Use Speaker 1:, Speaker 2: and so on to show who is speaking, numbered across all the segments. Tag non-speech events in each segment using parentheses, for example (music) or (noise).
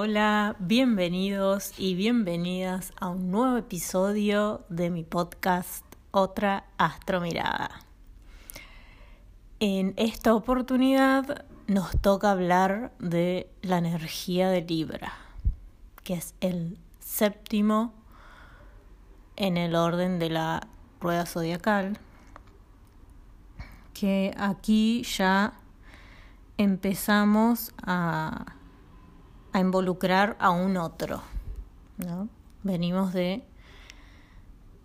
Speaker 1: hola, bienvenidos y bienvenidas a un nuevo episodio de mi podcast Otra Astromirada. En esta oportunidad nos toca hablar de la energía de Libra, que es el séptimo en el orden de la rueda zodiacal, que aquí ya empezamos a a involucrar a un otro. ¿no? Venimos de,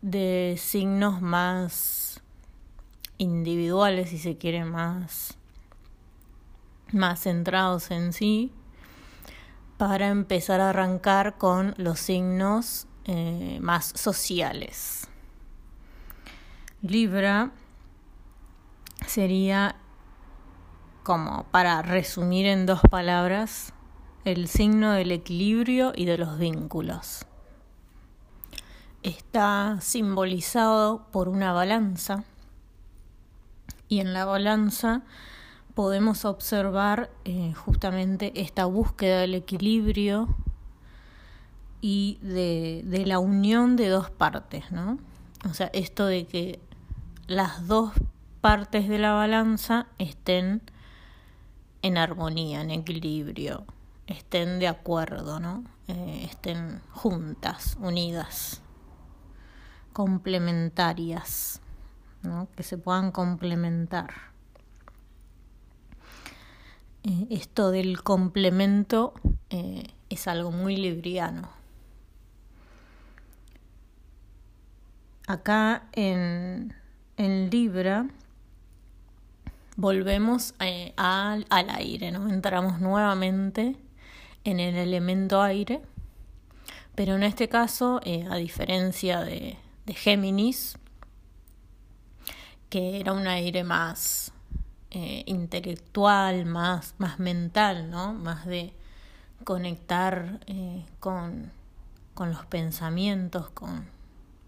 Speaker 1: de signos más individuales, si se quiere, más, más centrados en sí, para empezar a arrancar con los signos eh, más sociales. Libra sería como para resumir en dos palabras el signo del equilibrio y de los vínculos. Está simbolizado por una balanza y en la balanza podemos observar eh, justamente esta búsqueda del equilibrio y de, de, la unión de dos partes, ¿no? O sea, esto de que las dos partes de la balanza estén en armonía, en equilibrio, estén de acuerdo, ¿no? Eh, estén juntas, unidas, complementarias, ¿no? que se puedan complementar. Eh, esto del complemento eh, es algo muy libriano. Acá en, en Libra volvemos al, al aire, ¿no? Entramos nuevamente en el elemento aire, pero en este caso, eh, a diferencia de, de, Géminis, que era un aire más eh, intelectual, más, más mental, ¿no? más de conectar eh, con, con, los pensamientos, con,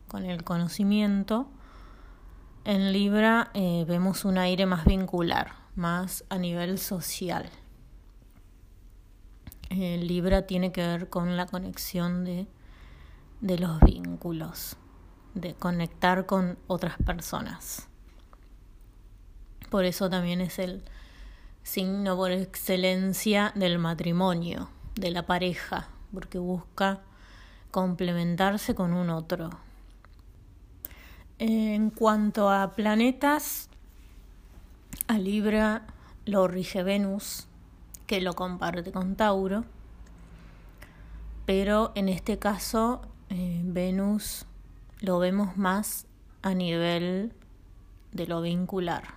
Speaker 1: con, el conocimiento, en Libra vemos un aire más vincular, más a nivel social. Libra tiene que ver con la conexión de, de los vínculos, de conectar con otras personas. Por eso también es el signo por excelencia del matrimonio, de la pareja, porque busca complementarse con un otro. En cuanto a planetas, a Libra lo rige Venus, que lo comparte con Tauro, pero en este caso eh, Venus lo vemos más a nivel de lo vincular,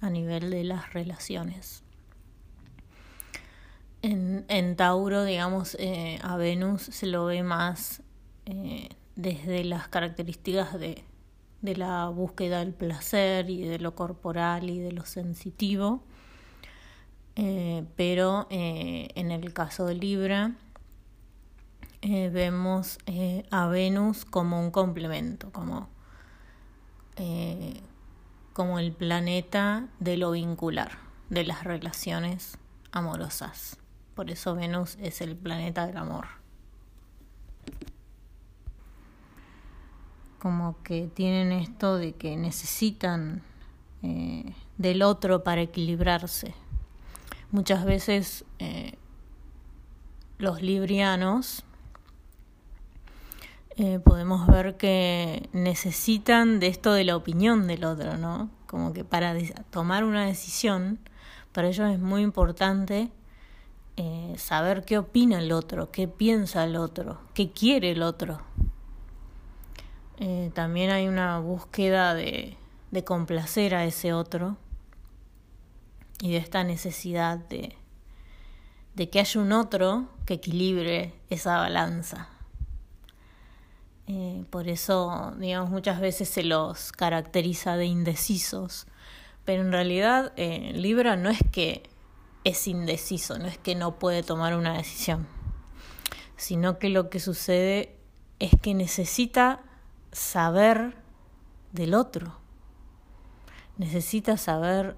Speaker 1: a nivel de las relaciones. En, en Tauro, digamos, eh, a Venus se lo ve más eh, desde las características de, de la búsqueda del placer y de lo corporal y de lo sensitivo eh, pero eh, en el caso de Libra eh, vemos a Venus como un complemento, como, como el planeta de lo vincular, de las relaciones amorosas. Por eso Venus es el planeta del amor. Como que tienen esto de que necesitan del otro para equilibrarse muchas veces eh, los librianos eh, podemos ver que necesitan de esto de la opinión del otro, ¿no? Como que para tomar una decisión, para ellos es muy importante eh, saber qué opina el otro, qué piensa el otro, qué quiere el otro. también hay una búsqueda de complacer a ese otro y de esta necesidad de, de que haya un otro que equilibre esa balanza. Eh, por eso, digamos, muchas veces se los caracteriza de indecisos, pero en realidad eh, Libra no es que es indeciso, no es que no puede tomar una decisión, sino que lo que sucede es que necesita saber del otro, necesita saber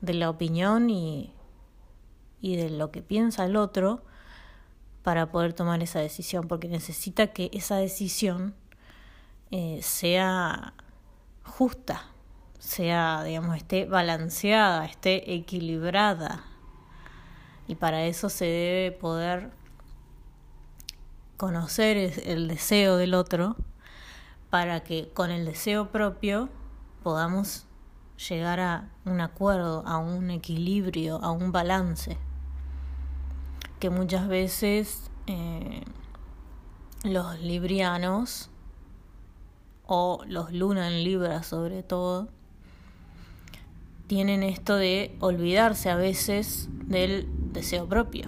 Speaker 1: de la opinión y, y de lo que piensa el otro para poder tomar esa decisión, porque necesita que esa decisión eh, sea justa, sea, digamos, esté balanceada, esté equilibrada. Y para eso se debe poder conocer el deseo del otro para que con el deseo propio podamos llegar a un acuerdo, a un equilibrio, a un balance, que muchas veces eh, los librianos o los luna en libra sobre todo tienen esto de olvidarse a veces del deseo propio.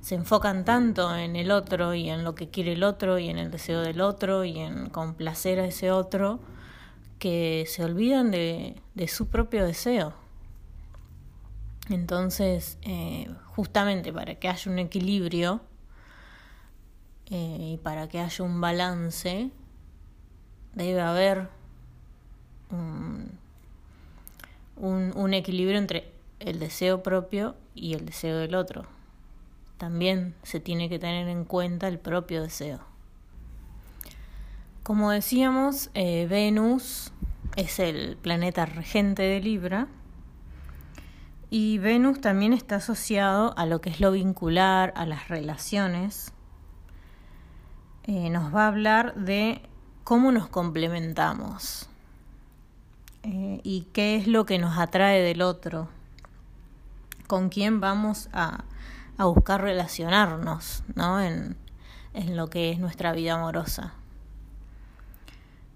Speaker 1: Se enfocan tanto en el otro y en lo que quiere el otro y en el deseo del otro y en complacer a ese otro que se olvidan de, su propio deseo. Entonces, eh, justamente para que haya un equilibrio eh, y para que haya un balance, debe haber un, un equilibrio entre el deseo propio y el deseo del otro también se tiene que tener en cuenta el propio deseo. Como decíamos, eh, Venus es el planeta regente de Libra y Venus también está asociado a lo que es lo vincular, a las relaciones. Eh, nos va a hablar de cómo nos complementamos eh, y qué es lo que nos atrae del otro, con quién vamos a a buscar relacionarnos ¿no? en, en lo que es nuestra vida amorosa.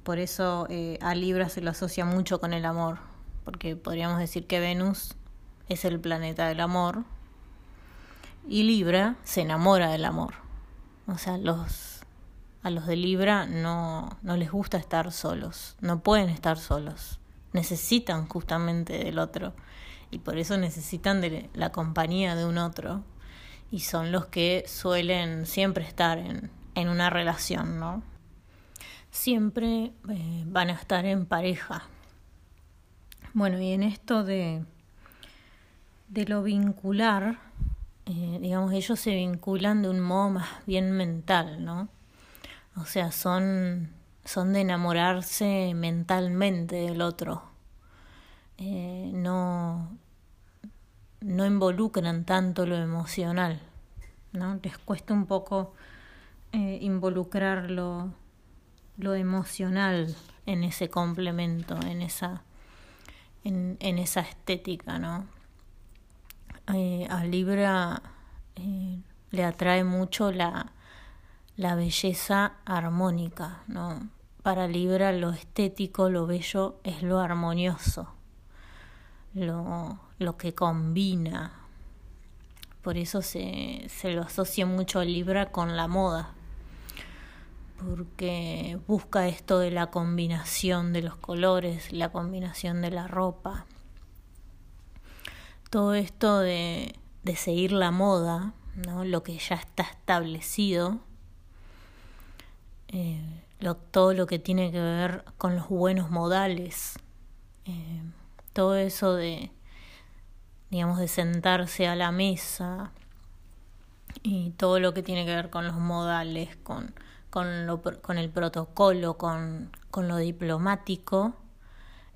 Speaker 1: Por eso eh, a Libra se lo asocia mucho con el amor, porque podríamos decir que Venus es el planeta del amor y Libra se enamora del amor. O sea, los, a los de Libra no, no les gusta estar solos, no pueden estar solos, necesitan justamente del otro y por eso necesitan de la compañía de un otro y son los que suelen siempre estar en, en una relación, ¿no? Siempre eh, van a estar en pareja. Bueno, y en esto de, de lo vincular, eh, digamos, ellos se vinculan de un modo más bien mental, ¿no? O sea, son, son de enamorarse mentalmente del otro. Eh, no, no involucran tanto lo emocional, ¿no? Les cuesta un poco eh, involucrar lo, emocional en ese complemento, en esa, en, esa estética, ¿no? Eh, a Libra eh, le atrae mucho la, la belleza armónica, ¿no? Para Libra lo estético, lo bello es lo armonioso, lo, lo que combina. Por eso se, se lo asocia mucho a Libra con la moda, porque busca esto de la combinación de los colores, la combinación de la ropa. Todo esto de, de seguir la moda, ¿no? lo que ya está establecido, eh, lo, todo lo que tiene que ver con los buenos modales, eh, todo eso de, digamos, de sentarse a la mesa y todo lo que tiene que ver con los modales, con, con, lo, con el protocolo, con, con lo diplomático,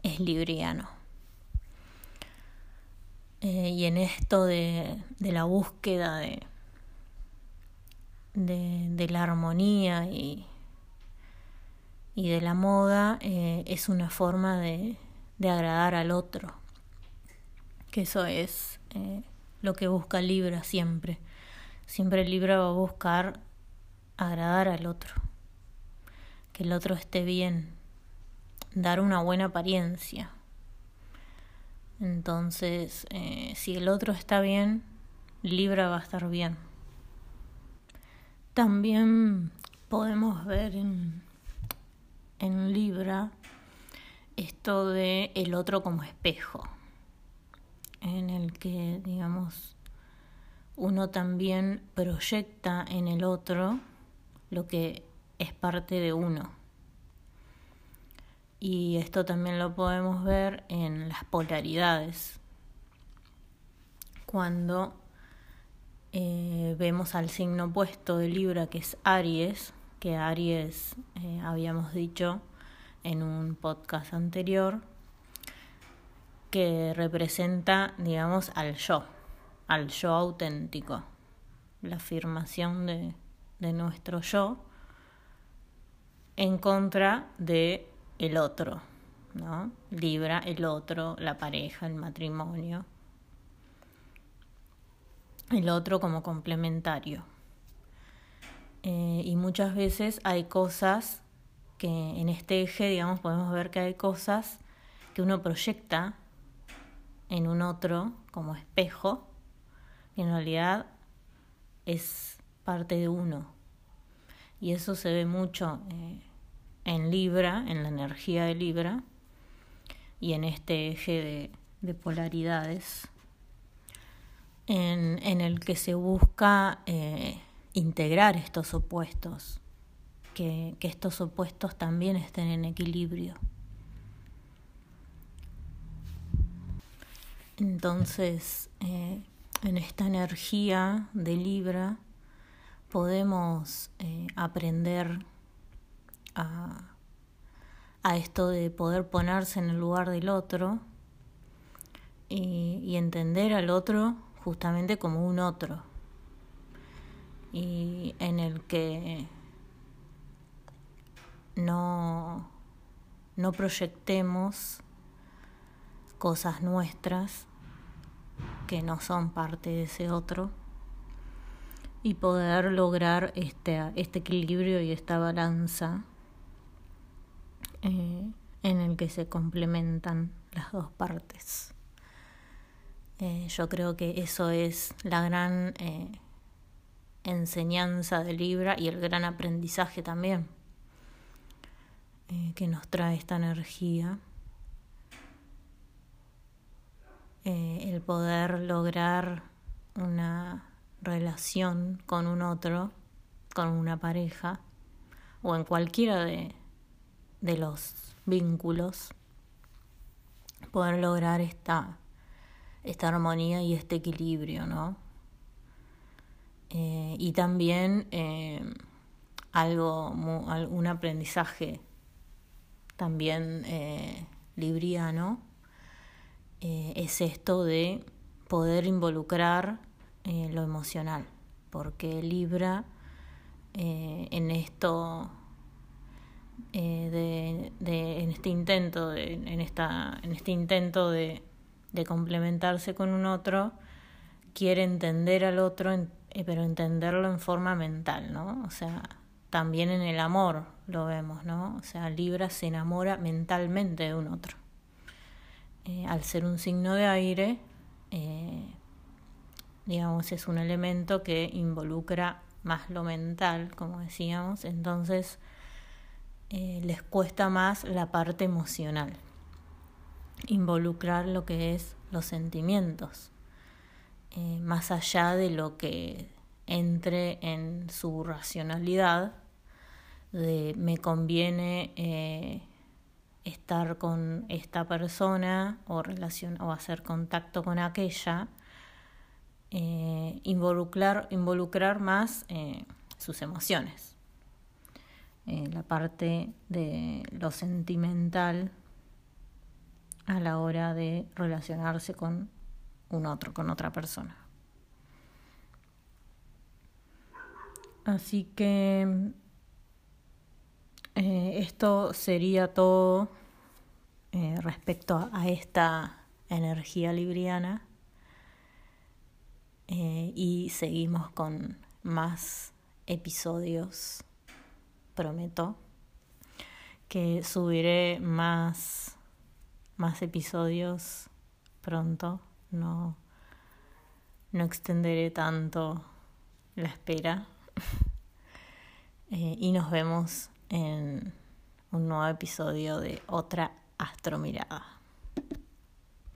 Speaker 1: es libriano. Eh, y en esto de, de la búsqueda de, de, la armonía y, y de la moda, eh, es una forma de, de agradar al otro que eso es eh, lo que busca Libra siempre. Siempre Libra va a buscar agradar al otro, que el otro esté bien, dar una buena apariencia. Entonces, eh, si el otro está bien, Libra va a estar bien. También podemos ver en, en Libra esto de el otro como espejo en el que, digamos, uno también proyecta en el otro lo que es parte de uno. Y esto también lo podemos ver en las polaridades. Cuando eh, vemos al signo opuesto de Libra que es Aries, que Aries eh, habíamos dicho en un podcast anterior, que representa, digamos, al yo, al yo auténtico, la afirmación de, de nuestro yo en contra de el otro, ¿no? Libra, el otro, la pareja, el matrimonio. El otro como complementario. Eh, y muchas veces hay cosas que en este eje, digamos, podemos ver que hay cosas que uno proyecta en un otro como espejo, y en realidad es parte de uno. Y eso se ve mucho eh, en Libra, en la energía de Libra, y en este eje de, polaridades, en, el que se busca eh, integrar estos opuestos, que, estos opuestos también estén en equilibrio. Entonces, eh, en esta energía de Libra podemos eh, aprender a, a, esto de poder ponerse en el lugar del otro y, y entender al otro justamente como un otro. Y en el que no, no proyectemos cosas nuestras que no son parte de ese otro y poder lograr este, este equilibrio y esta balanza eh, en el que se complementan las dos partes. Eh, yo creo que eso es la gran eh, enseñanza de Libra y el gran aprendizaje también que nos trae esta energía. el poder lograr una relación con un otro, con una pareja o en cualquiera de, de los vínculos, poder lograr esta, esta armonía y este equilibrio, ¿no? Eh, y también eh, algo, un aprendizaje también eh, libriano, es esto de poder involucrar lo emocional, porque Libra en esto eh, de, en este intento, de, en, esta, en este intento de, de, complementarse con un otro, quiere entender al otro, eh, pero entenderlo en forma mental, ¿no? O sea, también en el amor lo vemos, ¿no? O sea, Libra se enamora mentalmente de un otro. Eh, al ser un signo de aire, digamos, es un elemento que involucra más lo mental, como decíamos, entonces eh, les cuesta más la parte emocional, involucrar lo que es los sentimientos, eh, más allá de lo que entre en su racionalidad, de me conviene eh, estar con esta persona o, relación, o hacer contacto con aquella, involucrar, involucrar más sus emociones. Eh, la parte de lo sentimental a la hora de relacionarse con un otro, con otra persona. Así que eh, esto sería todo eh, respecto a esta energía libriana y seguimos con más episodios prometo que subiré más, más episodios pronto. No, no extenderé tanto la espera. (laughs) Eh, y nos vemos en un nuevo episodio de otra astromirada.